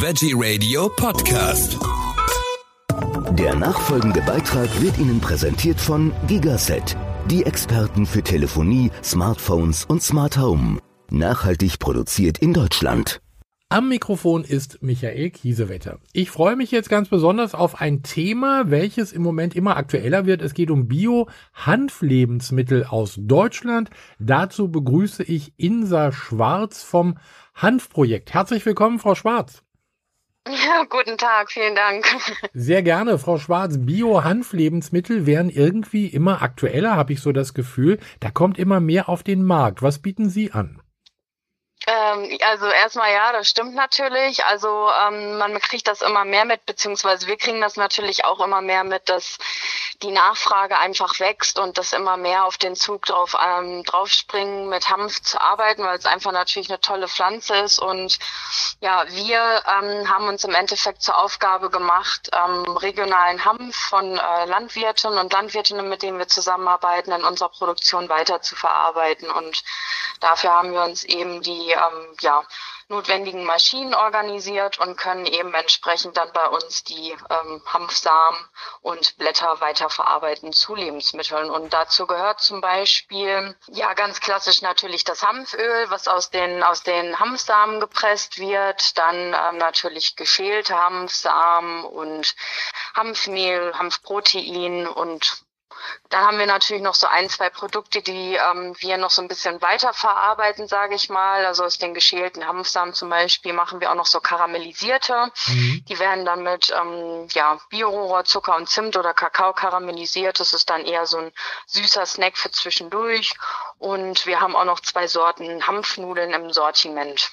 Veggie Radio Podcast. Der nachfolgende Beitrag wird Ihnen präsentiert von Gigaset, die Experten für Telefonie, Smartphones und Smart Home. Nachhaltig produziert in Deutschland. Am Mikrofon ist Michael Kiesewetter. Ich freue mich jetzt ganz besonders auf ein Thema, welches im Moment immer aktueller wird. Es geht um Bio-Hanflebensmittel aus Deutschland. Dazu begrüße ich Insa Schwarz vom Hanfprojekt. Herzlich willkommen, Frau Schwarz. Ja, guten Tag, vielen Dank. Sehr gerne, Frau Schwarz. Bio-Hanflebensmittel werden irgendwie immer aktueller, habe ich so das Gefühl. Da kommt immer mehr auf den Markt. Was bieten Sie an? Ähm, also erstmal ja, das stimmt natürlich. Also ähm, man kriegt das immer mehr mit, beziehungsweise wir kriegen das natürlich auch immer mehr mit, dass die Nachfrage einfach wächst und dass immer mehr auf den Zug drauf ähm, draufspringen, mit Hanf zu arbeiten, weil es einfach natürlich eine tolle Pflanze ist. Und ja, wir ähm, haben uns im Endeffekt zur Aufgabe gemacht, ähm, regionalen Hanf von äh, Landwirten und Landwirtinnen, mit denen wir zusammenarbeiten, in unserer Produktion weiter zu verarbeiten. Und dafür haben wir uns eben die ähm, ja, notwendigen Maschinen organisiert und können eben entsprechend dann bei uns die ähm, Hanfsamen und Blätter weiterverarbeiten zu Lebensmitteln. Und dazu gehört zum Beispiel, ja, ganz klassisch natürlich das Hanföl, was aus den, aus den Hanfsamen gepresst wird, dann ähm, natürlich geschälte Hanfsamen und Hanfmehl, Hanfprotein und dann haben wir natürlich noch so ein, zwei Produkte, die ähm, wir noch so ein bisschen weiter verarbeiten, sage ich mal. Also aus den geschälten Hanfsamen zum Beispiel machen wir auch noch so karamellisierte. Mhm. Die werden dann mit ähm, ja, Bio-Rohrzucker und Zimt oder Kakao karamellisiert. Das ist dann eher so ein süßer Snack für zwischendurch. Und wir haben auch noch zwei Sorten Hanfnudeln im Sortiment.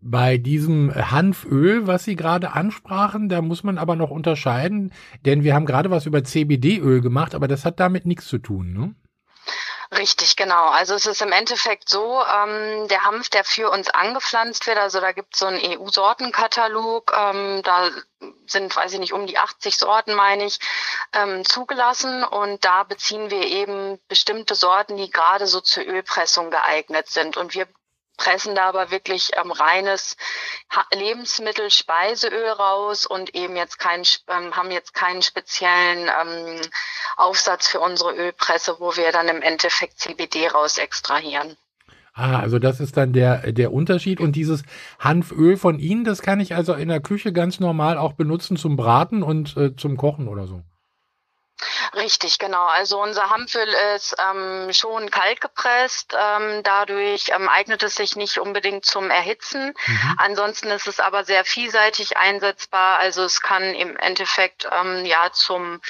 Bei diesem Hanföl, was Sie gerade ansprachen, da muss man aber noch unterscheiden, denn wir haben gerade was über CBD-Öl gemacht, aber das hat damit nichts zu tun, ne? Richtig, genau. Also es ist im Endeffekt so, ähm, der Hanf, der für uns angepflanzt wird, also da gibt es so einen EU-Sortenkatalog, ähm, da sind, weiß ich nicht, um die 80 Sorten, meine ich, ähm, zugelassen und da beziehen wir eben bestimmte Sorten, die gerade so zur Ölpressung geeignet sind. Und wir pressen da aber wirklich ähm, reines Lebensmittel, Speiseöl raus und eben jetzt kein, ähm, haben jetzt keinen speziellen ähm, Aufsatz für unsere Ölpresse, wo wir dann im Endeffekt CBD raus extrahieren. Ah, also das ist dann der, der Unterschied. Und dieses Hanföl von Ihnen, das kann ich also in der Küche ganz normal auch benutzen zum Braten und äh, zum Kochen oder so. Richtig, genau. Also unser Hanföl ist ähm, schon kalt gepresst. Ähm, dadurch ähm, eignet es sich nicht unbedingt zum Erhitzen. Mhm. Ansonsten ist es aber sehr vielseitig einsetzbar. Also es kann im Endeffekt ähm, ja zum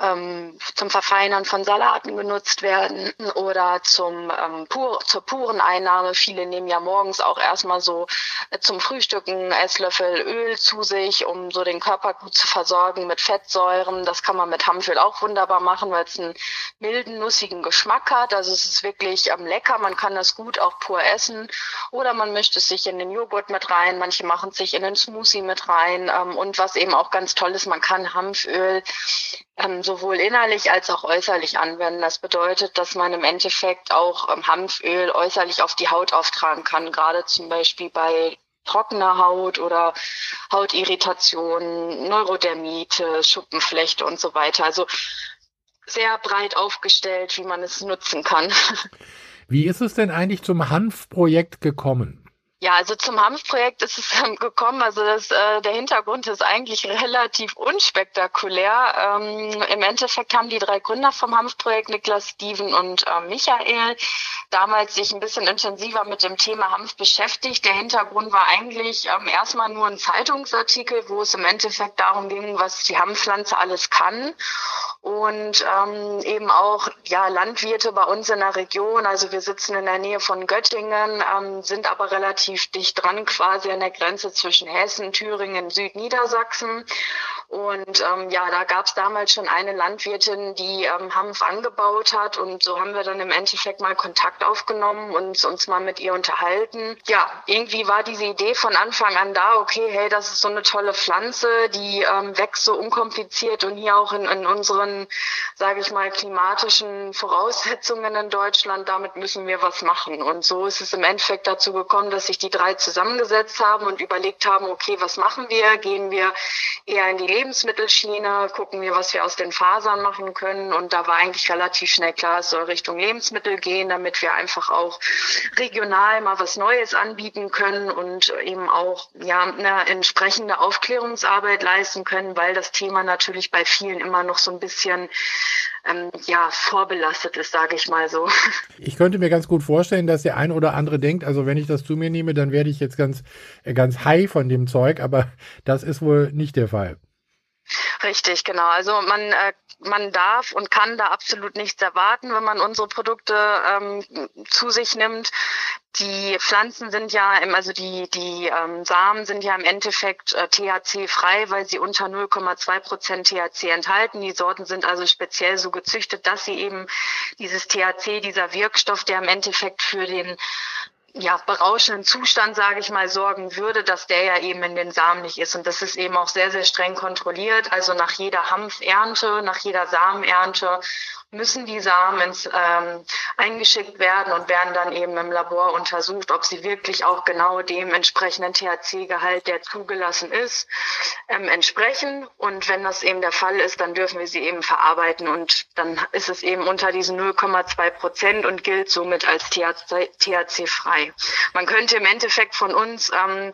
ähm, zum Verfeinern von Salaten genutzt werden oder zum ähm, pur, zur puren Einnahme. Viele nehmen ja morgens auch erstmal so äh, zum Frühstücken Esslöffel Öl zu sich, um so den Körper gut zu versorgen mit Fettsäuren. Das kann man mit Hanföl auch wunderbar machen, weil es einen milden, nussigen Geschmack hat. Also es ist wirklich ähm, lecker. Man kann das gut auch pur essen oder man mischt es sich in den Joghurt mit rein. Manche machen es sich in den Smoothie mit rein. Ähm, und was eben auch ganz toll ist, man kann Hanföl ähm, sowohl innerlich als auch äußerlich anwenden. Das bedeutet, dass man im Endeffekt auch ähm, Hanföl äußerlich auf die Haut auftragen kann, gerade zum Beispiel bei trockener Haut oder Hautirritationen, Neurodermite, Schuppenflechte und so weiter. Also sehr breit aufgestellt, wie man es nutzen kann. Wie ist es denn eigentlich zum Hanfprojekt gekommen? Ja, also zum Hanfprojekt ist es gekommen. Also das, äh, der Hintergrund ist eigentlich relativ unspektakulär. Ähm, Im Endeffekt haben die drei Gründer vom Hanfprojekt, Niklas, Steven und äh, Michael, damals sich ein bisschen intensiver mit dem Thema Hanf beschäftigt. Der Hintergrund war eigentlich ähm, erstmal nur ein Zeitungsartikel, wo es im Endeffekt darum ging, was die Hanfpflanze alles kann und ähm, eben auch ja Landwirte bei uns in der Region. Also wir sitzen in der Nähe von Göttingen, ähm, sind aber relativ dicht dran, quasi an der Grenze zwischen Hessen, Thüringen, Südniedersachsen Und ähm, ja, da gab es damals schon eine Landwirtin, die ähm, Hanf angebaut hat. Und so haben wir dann im Endeffekt mal Kontakt aufgenommen und uns mal mit ihr unterhalten. Ja, irgendwie war diese Idee von Anfang an da, okay, hey, das ist so eine tolle Pflanze, die ähm, wächst so unkompliziert und hier auch in, in unseren, sage ich mal, klimatischen Voraussetzungen in Deutschland, damit müssen wir was machen. Und so ist es im Endeffekt dazu gekommen, dass sich die drei zusammengesetzt haben und überlegt haben, okay, was machen wir? Gehen wir eher in die Lebensmittelschiene, gucken wir, was wir aus den Fasern machen können. Und da war eigentlich relativ schnell klar, es soll Richtung Lebensmittel gehen, damit wir einfach auch regional mal was Neues anbieten können und eben auch ja eine entsprechende Aufklärungsarbeit leisten können, weil das Thema natürlich bei vielen immer noch so ein bisschen ähm, ja vorbelastet ist, sage ich mal so. Ich könnte mir ganz gut vorstellen, dass der ein oder andere denkt, also wenn ich das zu mir nehme, dann werde ich jetzt ganz ganz high von dem Zeug, aber das ist wohl nicht der Fall. Richtig, genau. Also man äh, man darf und kann da absolut nichts erwarten, wenn man unsere Produkte ähm, zu sich nimmt. Die Pflanzen sind ja, im, also die, die ähm, Samen sind ja im Endeffekt äh, THC-frei, weil sie unter 0,2 Prozent THC enthalten. Die Sorten sind also speziell so gezüchtet, dass sie eben dieses THC, dieser Wirkstoff, der im Endeffekt für den ja, berauschenden Zustand, sage ich mal, sorgen würde, dass der ja eben in den Samen nicht ist. Und das ist eben auch sehr, sehr streng kontrolliert. Also nach jeder Hanfernte, nach jeder Samenernte müssen die Samen ähm, eingeschickt werden und werden dann eben im Labor untersucht, ob sie wirklich auch genau dem entsprechenden THC-Gehalt, der zugelassen ist, ähm, entsprechen. Und wenn das eben der Fall ist, dann dürfen wir sie eben verarbeiten und dann ist es eben unter diesen 0,2 Prozent und gilt somit als THC-frei. Man könnte im Endeffekt von uns ähm,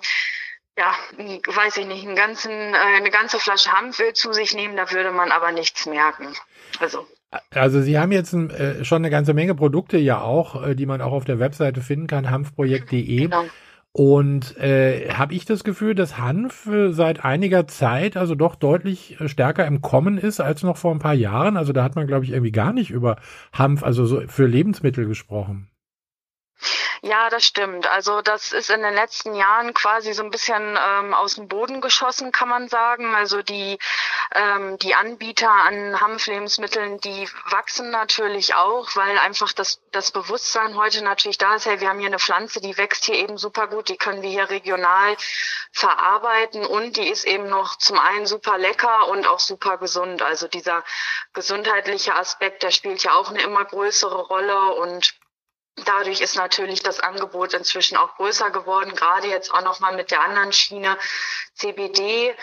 ja, weiß ich nicht, einen ganzen, äh, eine ganze Flasche Hanföl zu sich nehmen, da würde man aber nichts merken. Also also Sie haben jetzt äh, schon eine ganze Menge Produkte ja auch, äh, die man auch auf der Webseite finden kann, hanfprojekt.de. Genau. Und äh, habe ich das Gefühl, dass Hanf äh, seit einiger Zeit also doch deutlich äh, stärker im Kommen ist als noch vor ein paar Jahren. Also da hat man, glaube ich, irgendwie gar nicht über Hanf, also so für Lebensmittel gesprochen. Ja, das stimmt. Also das ist in den letzten Jahren quasi so ein bisschen ähm, aus dem Boden geschossen, kann man sagen. Also die, ähm, die Anbieter an Hanflebensmitteln, die wachsen natürlich auch, weil einfach das, das Bewusstsein heute natürlich da ist, hey, wir haben hier eine Pflanze, die wächst hier eben super gut, die können wir hier regional verarbeiten und die ist eben noch zum einen super lecker und auch super gesund. Also dieser gesundheitliche Aspekt, der spielt ja auch eine immer größere Rolle und Dadurch ist natürlich das Angebot inzwischen auch größer geworden, gerade jetzt auch nochmal mit der anderen Schiene CBD.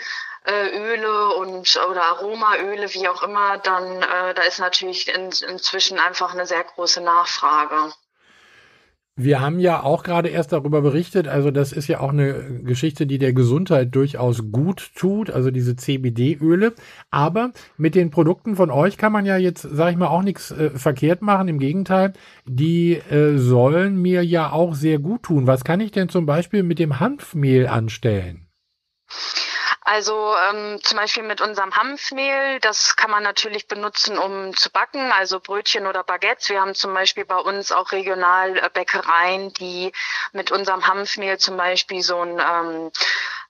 Äh, Öle und oder Aromaöle, wie auch immer, dann äh, da ist natürlich in, inzwischen einfach eine sehr große Nachfrage. Wir haben ja auch gerade erst darüber berichtet, also das ist ja auch eine Geschichte, die der Gesundheit durchaus gut tut, also diese CBD-Öle. Aber mit den Produkten von euch kann man ja jetzt, sage ich mal, auch nichts äh, verkehrt machen. Im Gegenteil, die äh, sollen mir ja auch sehr gut tun. Was kann ich denn zum Beispiel mit dem Hanfmehl anstellen? Also ähm, zum Beispiel mit unserem Hanfmehl, das kann man natürlich benutzen, um zu backen, also Brötchen oder Baguettes. Wir haben zum Beispiel bei uns auch regional äh, Bäckereien, die mit unserem Hanfmehl zum Beispiel so ein ähm,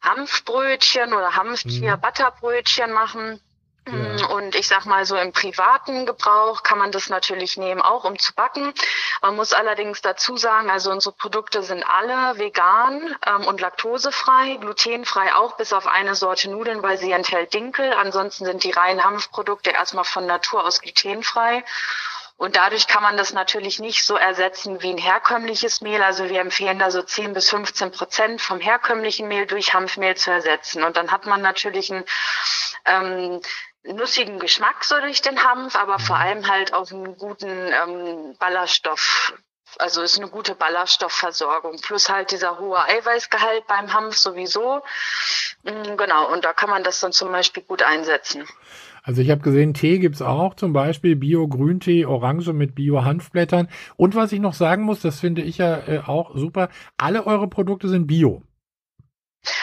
Hanfbrötchen oder Hanftier-Butterbrötchen mhm. machen. Mm, und ich sag mal so im privaten Gebrauch kann man das natürlich nehmen, auch um zu backen. Man muss allerdings dazu sagen, also unsere Produkte sind alle vegan ähm, und laktosefrei, glutenfrei auch, bis auf eine Sorte Nudeln, weil sie enthält Dinkel. Ansonsten sind die reinen Hanfprodukte erstmal von Natur aus glutenfrei. Und dadurch kann man das natürlich nicht so ersetzen wie ein herkömmliches Mehl. Also wir empfehlen da so 10 bis 15 Prozent vom herkömmlichen Mehl durch Hanfmehl zu ersetzen. Und dann hat man natürlich ein ähm, nussigen Geschmack so durch den Hanf, aber vor allem halt auch einen guten ähm, Ballaststoff. Also ist eine gute Ballaststoffversorgung. Plus halt dieser hohe Eiweißgehalt beim Hanf sowieso. Mhm, genau, und da kann man das dann zum Beispiel gut einsetzen. Also ich habe gesehen, Tee gibt's auch, zum Beispiel Bio-Grüntee, Orange mit Bio-Hanfblättern. Und was ich noch sagen muss, das finde ich ja äh, auch super, alle eure Produkte sind Bio.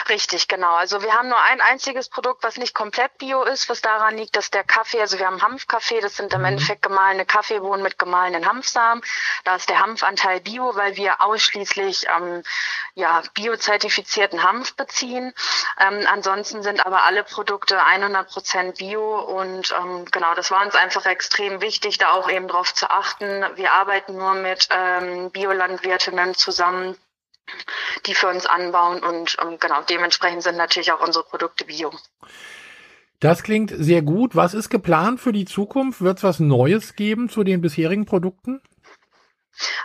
Richtig, genau. Also wir haben nur ein einziges Produkt, was nicht komplett bio ist, was daran liegt, dass der Kaffee, also wir haben Hanfkaffee, das sind im mhm. Endeffekt gemahlene Kaffeebohnen mit gemahlenen Hanfsamen. Da ist der Hanfanteil bio, weil wir ausschließlich ähm, ja, biozertifizierten Hanf beziehen. Ähm, ansonsten sind aber alle Produkte 100 Prozent bio und ähm, genau, das war uns einfach extrem wichtig, da auch eben drauf zu achten. Wir arbeiten nur mit ähm, Biolandwirtinnen zusammen, die für uns anbauen und ähm, genau dementsprechend sind natürlich auch unsere Produkte bio. Das klingt sehr gut. Was ist geplant für die Zukunft? Wird es was Neues geben zu den bisherigen Produkten?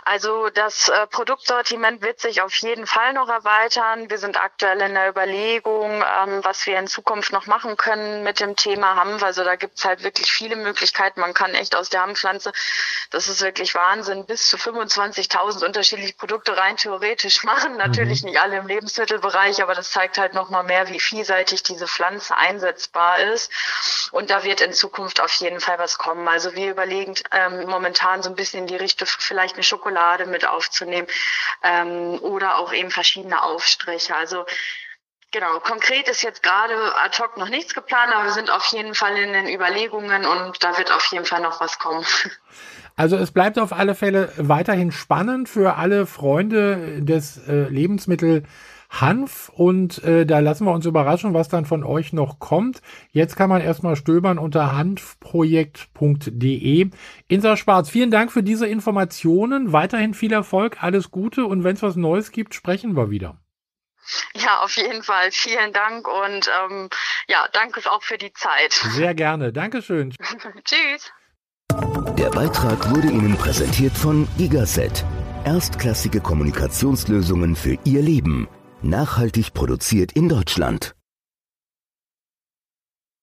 Also das äh, Produktsortiment wird sich auf jeden Fall noch erweitern. Wir sind aktuell in der Überlegung, ähm, was wir in Zukunft noch machen können mit dem Thema Hanf. Also da gibt's halt wirklich viele Möglichkeiten. Man kann echt aus der Hanfpflanze, das ist wirklich Wahnsinn, bis zu 25.000 unterschiedliche Produkte rein theoretisch machen. Natürlich mhm. nicht alle im Lebensmittelbereich, aber das zeigt halt nochmal mehr, wie vielseitig diese Pflanze einsetzbar ist. Und da wird in Zukunft auf jeden Fall was kommen. Also wir überlegen ähm, momentan so ein bisschen in die Richtung vielleicht eine Schokolade mit aufzunehmen ähm, oder auch eben verschiedene Aufstriche. Also Genau, konkret ist jetzt gerade ad hoc noch nichts geplant, aber wir sind auf jeden Fall in den Überlegungen und da wird auf jeden Fall noch was kommen. Also es bleibt auf alle Fälle weiterhin spannend für alle Freunde des äh, Lebensmittel Hanf und äh, da lassen wir uns überraschen, was dann von euch noch kommt. Jetzt kann man erstmal stöbern unter hanfprojekt.de. Insa Schwarz, vielen Dank für diese Informationen. Weiterhin viel Erfolg, alles Gute und wenn es was Neues gibt, sprechen wir wieder. Ja, auf jeden Fall. Vielen Dank und ähm, ja, danke auch für die Zeit. Sehr gerne. Dankeschön. Tschüss. Der Beitrag wurde Ihnen präsentiert von Gigaset. Erstklassige Kommunikationslösungen für Ihr Leben. Nachhaltig produziert in Deutschland.